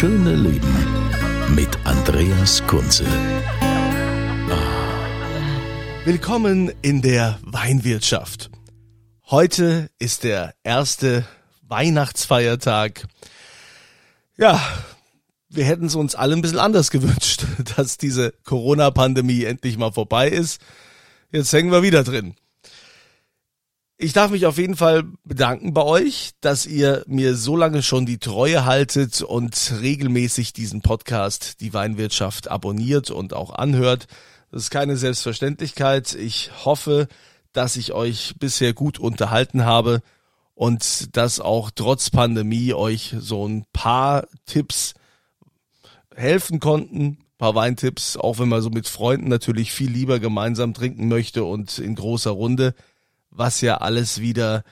Schöne Leben mit Andreas Kunze. Willkommen in der Weinwirtschaft. Heute ist der erste Weihnachtsfeiertag. Ja, wir hätten es uns alle ein bisschen anders gewünscht, dass diese Corona-Pandemie endlich mal vorbei ist. Jetzt hängen wir wieder drin. Ich darf mich auf jeden Fall bedanken bei euch, dass ihr mir so lange schon die Treue haltet und regelmäßig diesen Podcast, die Weinwirtschaft, abonniert und auch anhört. Das ist keine Selbstverständlichkeit. Ich hoffe, dass ich euch bisher gut unterhalten habe und dass auch trotz Pandemie euch so ein paar Tipps helfen konnten, paar Weintipps, auch wenn man so mit Freunden natürlich viel lieber gemeinsam trinken möchte und in großer Runde was ja alles wieder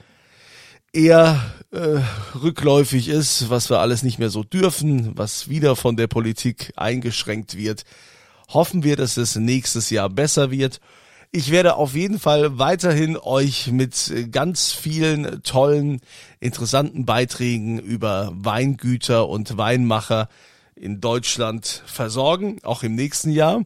eher äh, rückläufig ist, was wir alles nicht mehr so dürfen, was wieder von der Politik eingeschränkt wird. Hoffen wir, dass es nächstes Jahr besser wird. Ich werde auf jeden Fall weiterhin euch mit ganz vielen tollen, interessanten Beiträgen über Weingüter und Weinmacher in Deutschland versorgen, auch im nächsten Jahr.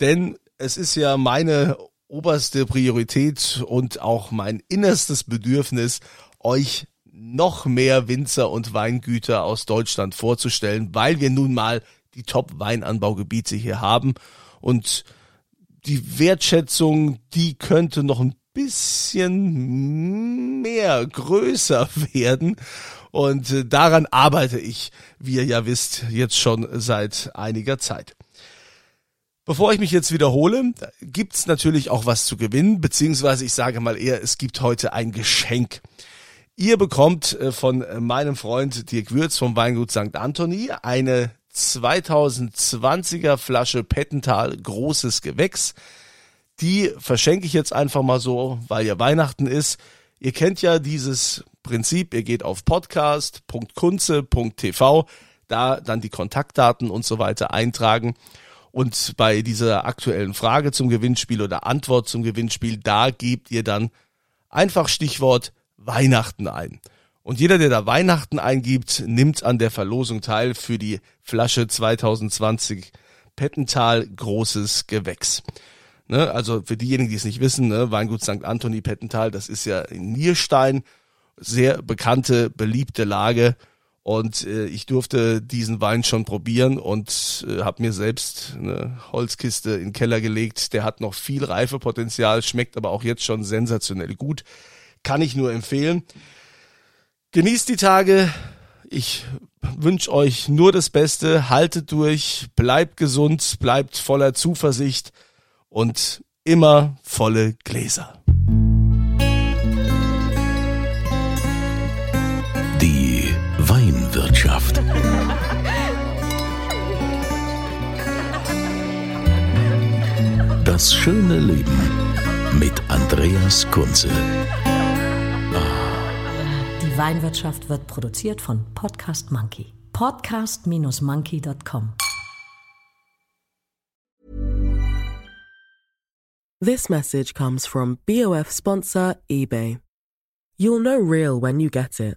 Denn es ist ja meine oberste Priorität und auch mein innerstes Bedürfnis, euch noch mehr Winzer und Weingüter aus Deutschland vorzustellen, weil wir nun mal die Top-Weinanbaugebiete hier haben und die Wertschätzung, die könnte noch ein bisschen mehr größer werden. Und äh, daran arbeite ich, wie ihr ja wisst, jetzt schon seit einiger Zeit. Bevor ich mich jetzt wiederhole, gibt's natürlich auch was zu gewinnen, beziehungsweise ich sage mal eher, es gibt heute ein Geschenk. Ihr bekommt äh, von meinem Freund Dirk Würz vom Weingut St. Anthony eine 2020er Flasche Pettental großes Gewächs. Die verschenke ich jetzt einfach mal so, weil ja Weihnachten ist. Ihr kennt ja dieses Prinzip, ihr geht auf podcast.kunze.tv, da dann die Kontaktdaten und so weiter eintragen und bei dieser aktuellen Frage zum Gewinnspiel oder Antwort zum Gewinnspiel, da gebt ihr dann einfach Stichwort Weihnachten ein. Und jeder, der da Weihnachten eingibt, nimmt an der Verlosung teil für die Flasche 2020 Pettental großes Gewächs. Ne, also für diejenigen, die es nicht wissen, ne, Weingut St. Anthony Pettental, das ist ja in Nierstein, sehr bekannte, beliebte Lage und äh, ich durfte diesen Wein schon probieren und äh, habe mir selbst eine Holzkiste in den Keller gelegt. Der hat noch viel Reifepotenzial, schmeckt aber auch jetzt schon sensationell gut. Kann ich nur empfehlen. Genießt die Tage. Ich wünsche euch nur das Beste. Haltet durch, bleibt gesund, bleibt voller Zuversicht und immer volle Gläser. Weinwirtschaft. Das schöne Leben mit Andreas Kunze. Die Weinwirtschaft wird produziert von Podcast Monkey. Podcast-monkey.com. This message comes from BOF sponsor eBay. You'll know real when you get it.